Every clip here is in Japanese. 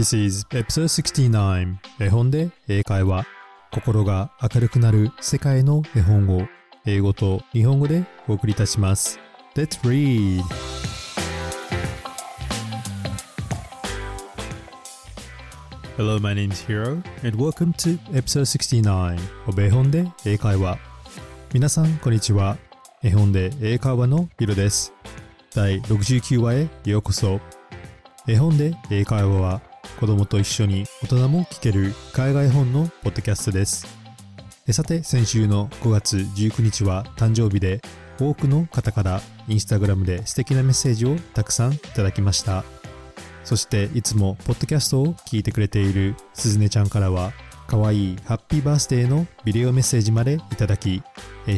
This is episode 69絵本で英会話。心が明るくなる世界の絵本を英語と日本語でお送りいたします。Let's read! Hello, my name is Hiro and welcome to episode 69 of 絵本で英会話。皆さんこんにちは。絵本で英会話のヒロです。第69話へようこそ。絵本で英会話は子供と一緒に大人も聞ける海外本のポッドキャストです。さて先週の5月19日は誕生日で多くの方からインスタグラムで素敵なメッセージをたくさんいただきました。そしていつもポッドキャストを聞いてくれているすずねちゃんからは可愛いハッピーバースデーのビデオメッセージまでいただき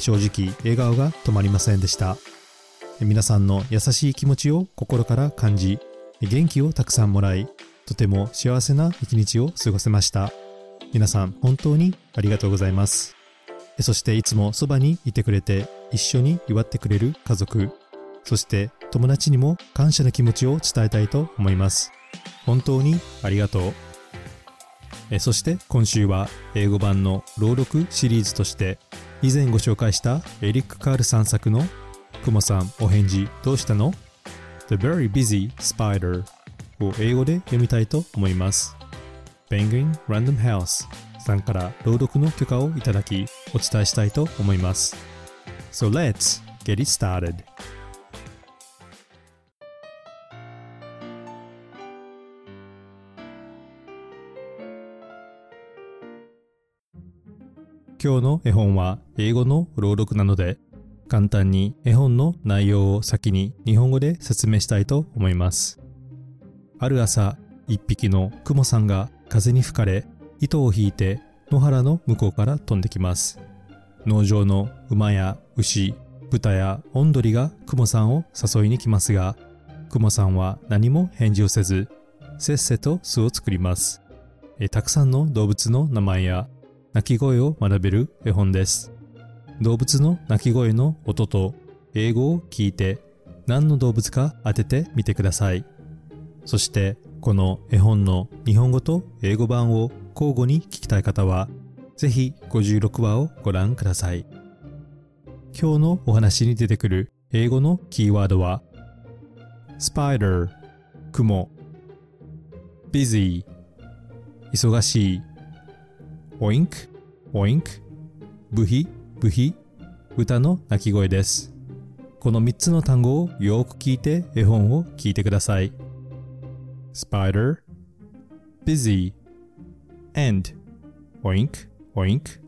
正直笑顔が止まりませんでした。皆さんの優しい気持ちを心から感じ元気をたくさんもらいとても幸せな一日を過ごせました。皆さん本当にありがとうございます。そしていつもそばにいてくれて一緒に祝ってくれる家族。そして友達にも感謝の気持ちを伝えたいと思います。本当にありがとう。えそして今週は英語版の朗読シリーズとして以前ご紹介したエリック・カールさん作の「クモさんお返事どうしたの?」The Very Busy Spider を英語で読みたいと思います。Penguin Random House さんから朗読の許可をいただきお伝えしたいと思います。So let's get it started. 今日の絵本は英語の朗読なので簡単に絵本の内容を先に日本語で説明したいと思います。ある朝一匹のクモさんが風に吹かれ糸を引いて野原の向こうから飛んできます農場の馬や牛豚やオンドリがクモさんを誘いに来ますがクモさんは何も返事をせずせっせと巣を作りますえたくさんの動物の名前や鳴き声を学べる絵本です。動物の鳴き声の音と英語を聞いて何の動物か当ててみてください。そしてこの絵本の日本語と英語版を交互に聞きたい方はぜひ56話をご覧ください。今日のお話に出てくる英語のキーワードは spider 雲 busy 忙しいオインク、オインク、ブヒ、ブヒ、歌の鳴き声です。この3つの単語をよく聞いて絵本を聞いてください。spider, busy, and, oink, oink.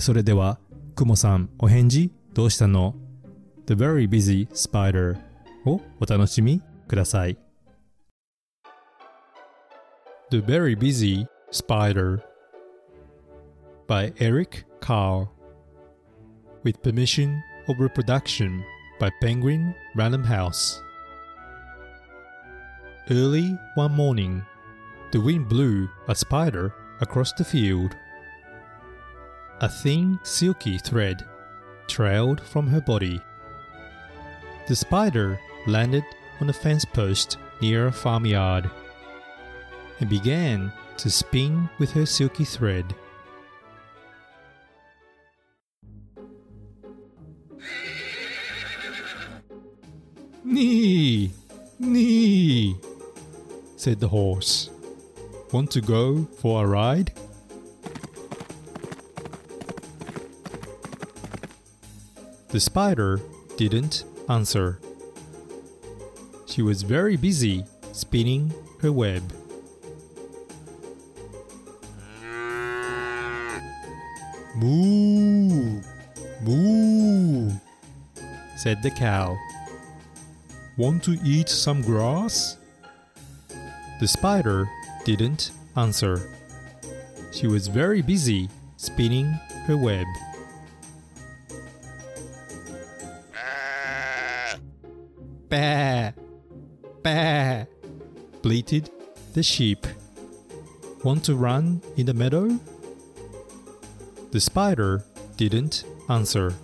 それでは、クモさんお返事どうしたの ?The very busy spider をお楽しみください。The very busy spider by Eric Carr. With permission of reproduction by Penguin Random House. Early one morning, the wind blew a spider across the field. A thin, silky thread trailed from her body. The spider landed on a fence post near a farmyard and began to spin with her silky thread. Nee, nee, said the horse. Want to go for a ride? The spider didn't answer. She was very busy spinning her web. Moo, moo, said the cow. Want to eat some grass? The spider didn't answer. She was very busy spinning her web. Bah! Bah! bleated the sheep. Want to run in the meadow? The spider didn't answer.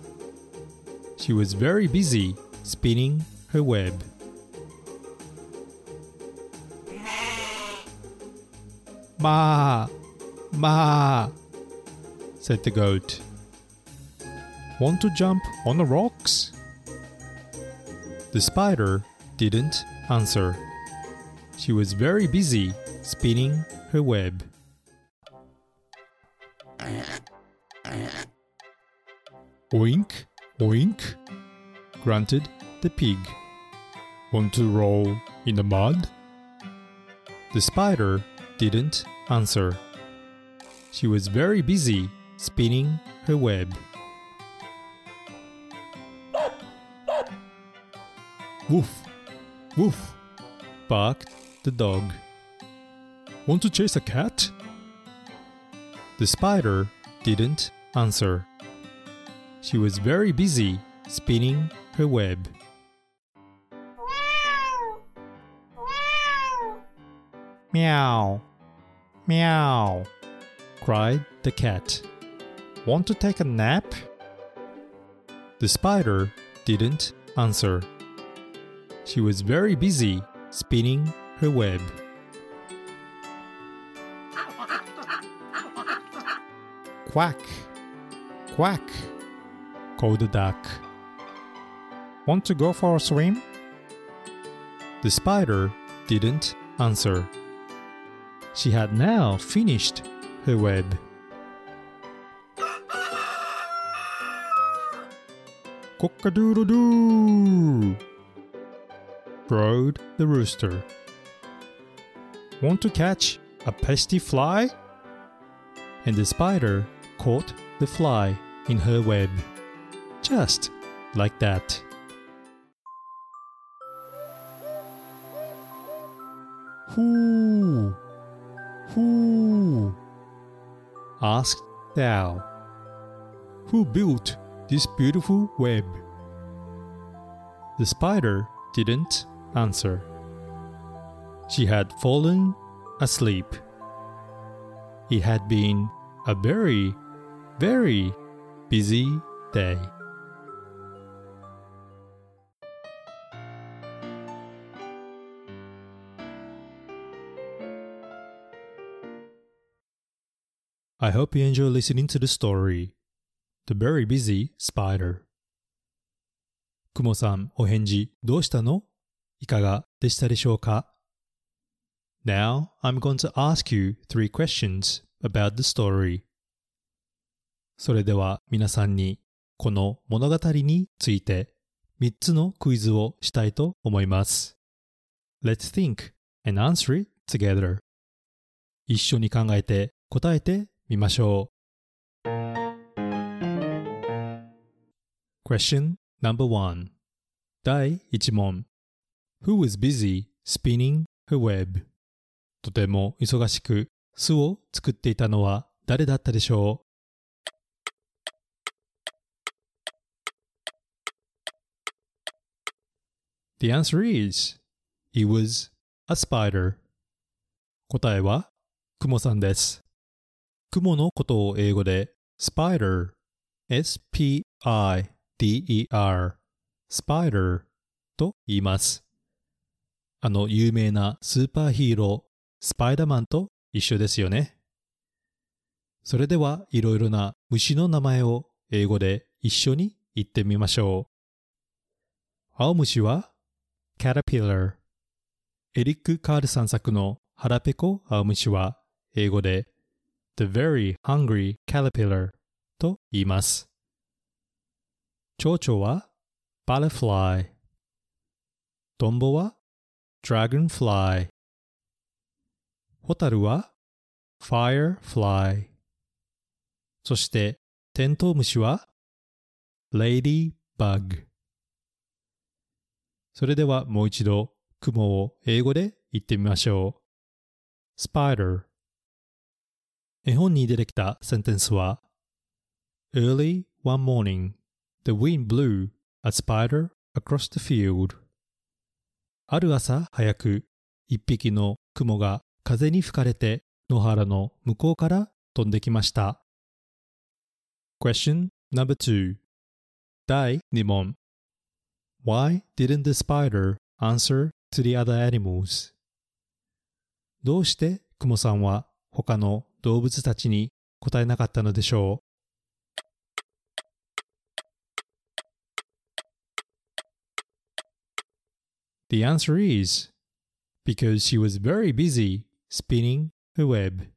She was very busy spinning her web. Ma, ma, said the goat. Want to jump on the rocks? The spider didn't answer. She was very busy spinning her web. Oink, oink, grunted the pig. Want to roll in the mud? The spider didn't answer. She was very busy spinning her web. Woof, woof, barked the dog. Want to chase a cat? The spider didn't answer. She was very busy spinning her web. Meow, meow, cried the cat. Want to take a nap? The spider didn't answer. She was very busy spinning her web. Quack, quack, called the duck. Want to go for a swim? The spider didn't answer. She had now finished her web. Cock-a-doodle-doo! crowed the rooster. Want to catch a pesky fly? And the spider caught the fly in her web. Just like that. Who? Asked the owl. Who built this beautiful web? The spider didn't answer. She had fallen asleep. It had been a very, very busy day. I hope you enjoy listening to the story The Very Busy Spider くもさんお返事どうしたのいかがでしたでしょうか Now I'm going to ask you three questions about the story それでは皆さんにこの物語について3つのクイズをしたいと思います Let's think and answer it together 一緒に考えて答えてみましょう Question number one 第1問 Who was busy spinning her web? とても忙しく巣を作っていたのは誰だったでしょう The answer is It was a spider 答えはクモさんですクモのことを英語で spider S-P-I-D-E-R spider と言います。あの有名なスーパーヒーロースパイダーマンと一緒ですよね。それではいろいろな虫の名前を英語で一緒に言ってみましょう。青虫は Caterpillar エリック・カールさん作の腹ペコ青虫は英語で The Very Hungry Caterpillar と言います。蝶々は Butterfly トンボは Dragonfly ホタルは Firefly そしてテントウムシは Ladybug それではもう一度雲を英語で言ってみましょう。Spider 絵本に出てきたセンテンスは Early one morning, the wind blew a spider across the field. ある朝早く一匹の雲が風に吹かれて野原の向こうから飛んできました。Question number two 第2問 Why didn't the spider answer to the other animals? どうしてクモさんは他の動物たちに答えなかったのでしょう The answer is because she was very busy spinning a web.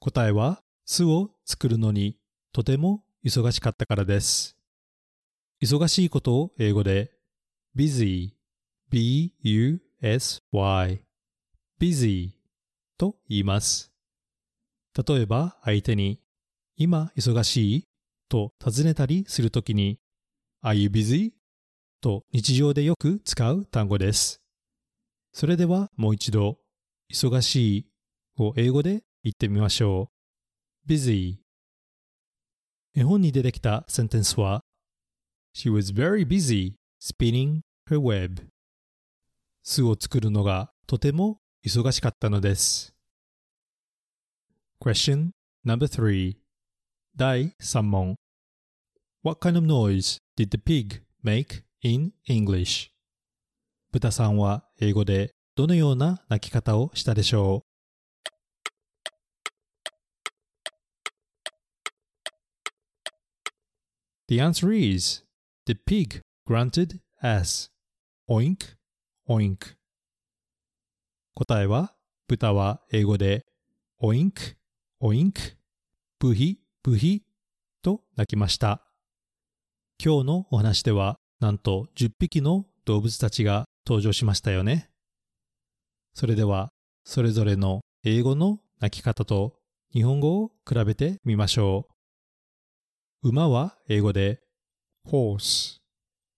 答えは巣を作るのにとても忙しかったからです。忙しいことを英語で busy, b-u-s-y, busy と言います。例えば相手に今忙しい？と尋ねたりするときに Are you busy? と日常でよく使う単語です。それではもう一度、忙しい？を英語で言ってみましょう。busy? 絵本に出てきたセンテンスは She was very busy spinning her web 巣を作るのがとても忙しかったのです。Question number three 第3問 What kind of noise did the pig make in English 豚さんは英語でどのような鳴き方をしたでしょう The answer is The pig grunted as oink oink 答えは豚は英語で oink oink ブヒブヒと鳴きました今日のお話ではなんと10匹の動物たちが登場しましたよね。それでは、それぞれの英語の鳴き方と日本語を比べてみましょう。馬は英語で horse。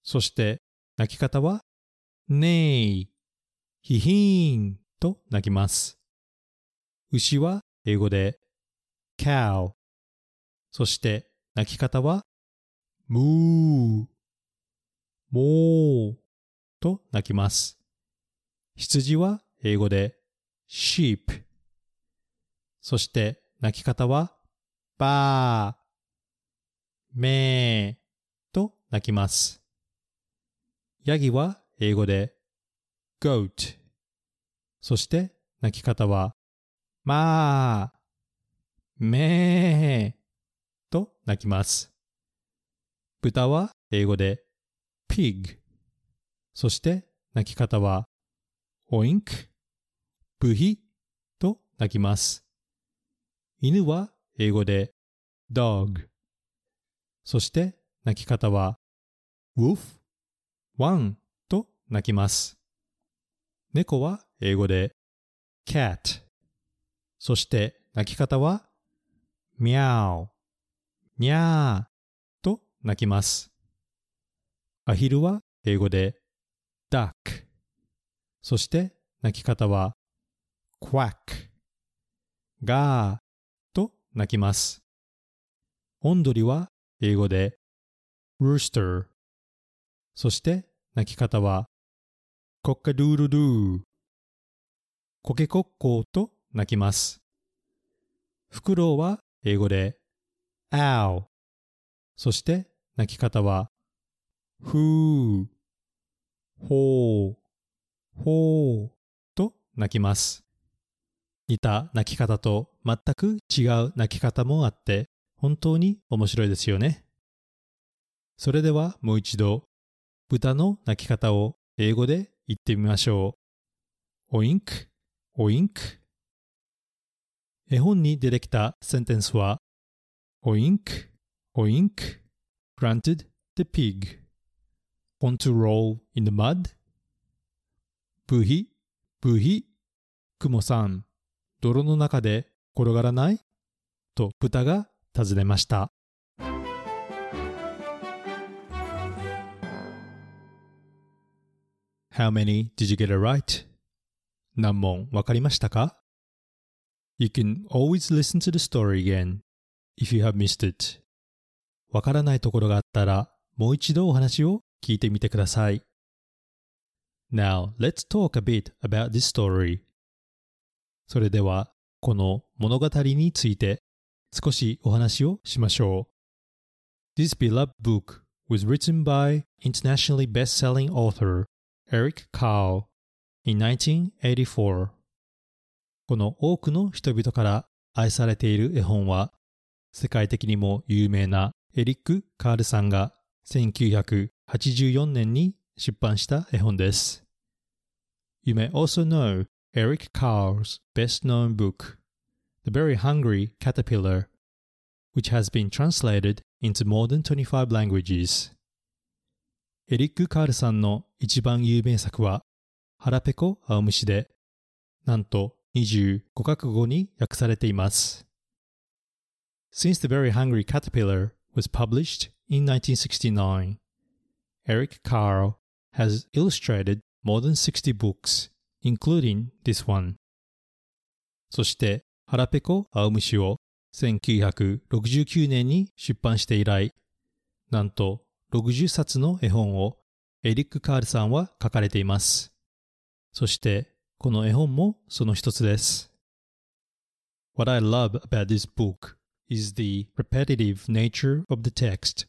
そして鳴き方は neigh。ヒヒーンと鳴きます。牛は英語で cow。そして鳴き方は moo。もーと鳴きます。羊は英語で sheep。そして鳴き方はバー、メーと鳴きます。ヤギは英語で goat。そして鳴き方はまあ、めーと鳴きます。豚は英語で pig。そして泣き方は oink、ブヒと泣きます。犬は英語で dog。そして泣き方は wolf、ワンと泣きます。猫は英語で cat。そして泣き方は meow、にゃーと泣きます。アヒルは英語で duck。そして鳴き方は quack。ガーと鳴きます。オンドリは英語で rooster。そして鳴き方はコッカドゥールドゥー。コケコッコーと鳴きます。フクロウは英語で ow。そして鳴き方はふー、ほう、ほうと泣きます。似た泣き方と全く違う泣き方もあって本当に面白いですよね。それではもう一度豚の泣き方を英語で言ってみましょう。おインク、おインク。絵本に出てきたセンテンスはおインク、おインク、granted the pig。want to roll in the mud? ブヒ、ブヒ、クモさん、泥の中で転がらないと豚が尋ねました。How many did you get it right? 何問わかりましたか ?You can always listen to the story again if you have missed it. わからないところがあったらもう一度お話を聞いてみてください。Now, let's talk a bit about this story. それでは、この物語について少しお話をしましょう。This beloved book was written by internationally best-selling author Eric Carle in 1984. この多くの人々から愛されている絵本は、世界的にも有名なエリック・カールさんが1984年に出版した絵本です。You may also know Eric Carle's best known book, The Very Hungry Caterpillar, which has been translated into more than 25 languages. エリック・カールさんの一番有名作は、腹ペコ青虫で、なんと25カ国語に訳されています。Since The Very Hungry Caterpillar was published in 1969, Eric Carle has illustrated more than 60 books, including this one. そして、腹ペコ青虫を1969年に出版して以来、なんと60冊の絵本をエリック・カールさんは書かれています。そして、この絵本もその一つです。What I love about this book is the repetitive nature of the text,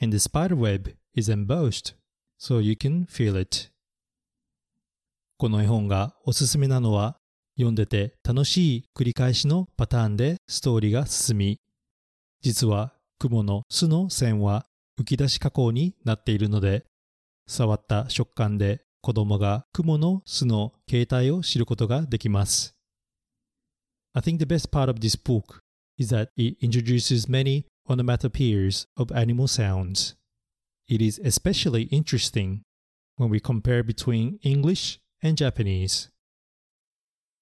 and the spider web is embossed, so you can feel it. この絵本がおすすめなのは読んでて楽しい繰り返しのパターンでストーリーが進み、実は雲の巣の線は浮き出し加工になっているので、触った食感で子供が雲の巣の形態を知ることができます。I think the best part of this book is that it introduces many onomatopoeias of animal sounds. It is especially interesting when we compare between English and Japanese.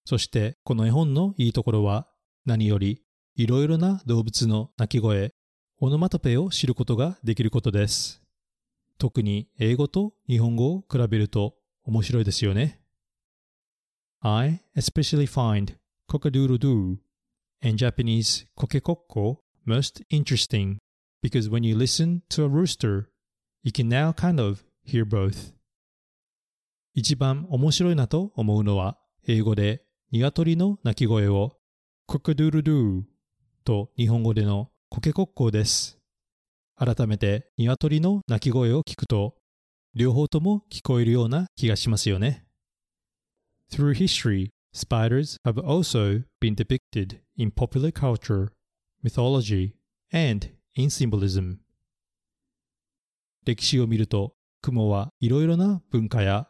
そしてこの絵本のいいところは何よりいろいろな動物の鳴き声、オノマトペを知ることができることです。特に英語と日本語を比べると面白いですよね。I especially find cock-a-doodle-doo and Japanese kokekokko most interesting because when you listen to a rooster, you can now kind of hear both. 一番面白いなと思うのは、英語で鶏の鳴き声をコクドゥルドゥと日本語でのコケコッコーです。改めて鶏の鳴き声を聞くと、両方とも聞こえるような気がしますよね。Through history, spiders have also been depicted in popular culture, mythology, and in symbolism. 歴史を見ると、雲はいろいろな文化や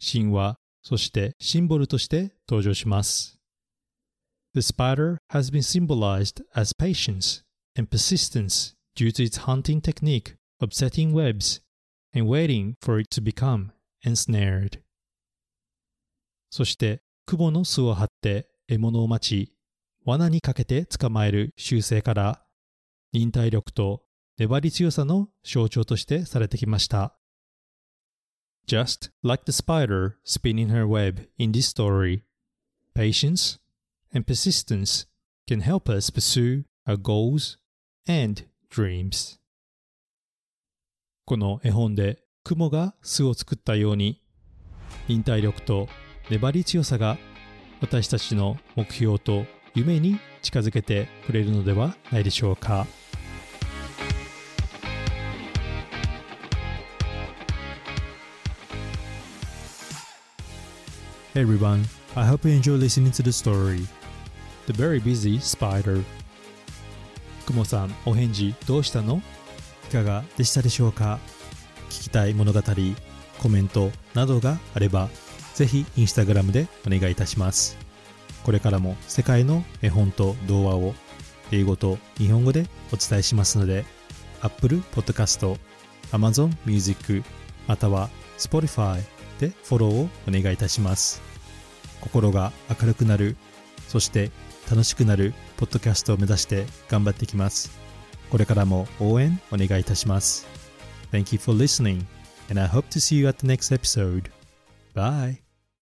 神話、そしてシンボルとして登場します。The spider has been symbolized as patience and persistence due to its hunting technique of setting webs and waiting for it to become ensnared. そして、雲の巣を張って獲物を待ち、罠にかけて捕まえる習性から、忍耐力と粘り強さの象徴としてされてきました。Just like the spider spinning her web in this story, patience and persistence can help us pursue our goals and dreams. この絵本で雲が巣を作ったように忍耐力と粘り強さが私たちの目標と夢に近づけてくれるのではないでしょうか。Hey everyone, I hope you enjoy listening to the story. The Very Busy Spider くもさん、お返事どうしたの？いかがでしたでしょうか？聞きたい物語、コメントなどがあれば、ぜひインスタグラムでお願いいたします。これからも世界の絵本と童話を英語と日本語でお伝えしますので、Apple Podcast、Amazon Music、または Spotify でフォローをお願いいたします。心が明るくなる、そして楽しくなるポッドキャストを目指して頑張っていきます。これからも応援お願いいたします。Thank you for listening, and I hope to see you at the next episode. Bye!